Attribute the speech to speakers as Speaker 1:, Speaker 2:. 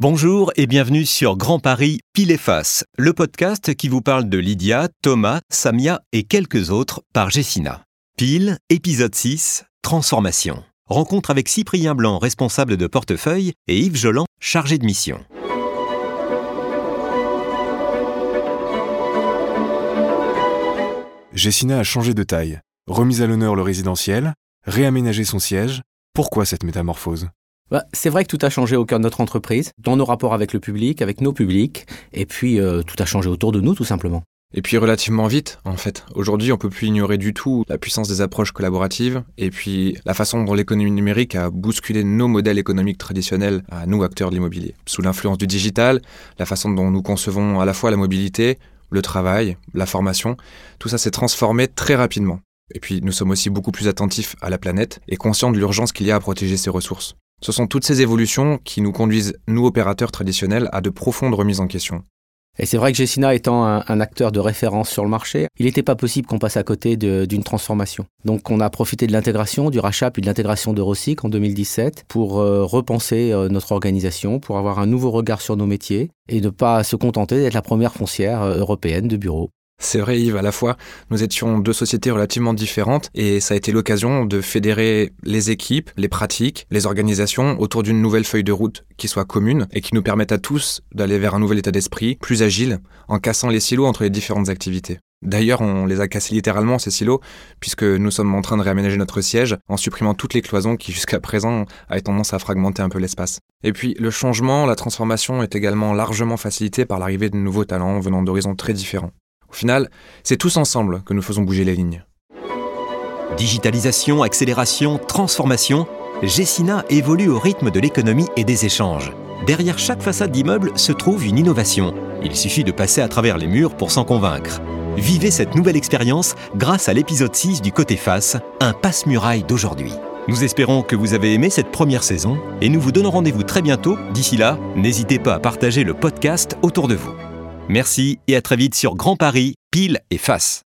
Speaker 1: Bonjour et bienvenue sur Grand Paris Pile et Face, le podcast qui vous parle de Lydia, Thomas, Samia et quelques autres par Jessina. Pile, épisode 6, Transformation. Rencontre avec Cyprien Blanc, responsable de portefeuille, et Yves Jolan, chargé de mission.
Speaker 2: Jessina a changé de taille, remis à l'honneur le résidentiel, réaménagé son siège. Pourquoi cette métamorphose?
Speaker 3: Bah, c'est vrai que tout a changé au cœur de notre entreprise, dans nos rapports avec le public, avec nos publics, et puis euh, tout a changé autour de nous tout simplement.
Speaker 4: Et puis relativement vite, en fait. Aujourd'hui, on peut plus ignorer du tout la puissance des approches collaboratives et puis la façon dont l'économie numérique a bousculé nos modèles économiques traditionnels à nous, acteurs de l'immobilier. Sous l'influence du digital, la façon dont nous concevons à la fois la mobilité, le travail, la formation, tout ça s'est transformé très rapidement. Et puis, nous sommes aussi beaucoup plus attentifs à la planète et conscients de l'urgence qu'il y a à protéger ses ressources. Ce sont toutes ces évolutions qui nous conduisent, nous opérateurs traditionnels, à de profondes remises en question.
Speaker 3: Et c'est vrai que Jessina étant un, acteur de référence sur le marché, il n'était pas possible qu'on passe à côté d'une transformation. Donc on a profité de l'intégration, du rachat, puis de l'intégration de Rossic en 2017 pour euh, repenser euh, notre organisation, pour avoir un nouveau regard sur nos métiers et ne pas se contenter d'être la première foncière euh, européenne de bureaux.
Speaker 4: C'est vrai Yves, à la fois, nous étions deux sociétés relativement différentes et ça a été l'occasion de fédérer les équipes, les pratiques, les organisations autour d'une nouvelle feuille de route qui soit commune et qui nous permette à tous d'aller vers un nouvel état d'esprit, plus agile, en cassant les silos entre les différentes activités. D'ailleurs, on les a cassés littéralement, ces silos, puisque nous sommes en train de réaménager notre siège en supprimant toutes les cloisons qui, jusqu'à présent, avaient tendance à fragmenter un peu l'espace. Et puis, le changement, la transformation est également largement facilité par l'arrivée de nouveaux talents venant d'horizons très différents. Au final, c'est tous ensemble que nous faisons bouger les lignes.
Speaker 1: Digitalisation, accélération, transformation, Gessina évolue au rythme de l'économie et des échanges. Derrière chaque façade d'immeuble se trouve une innovation. Il suffit de passer à travers les murs pour s'en convaincre. Vivez cette nouvelle expérience grâce à l'épisode 6 du Côté Face, un passe-muraille d'aujourd'hui. Nous espérons que vous avez aimé cette première saison et nous vous donnons rendez-vous très bientôt. D'ici là, n'hésitez pas à partager le podcast autour de vous. Merci et à très vite sur Grand Paris, pile et face.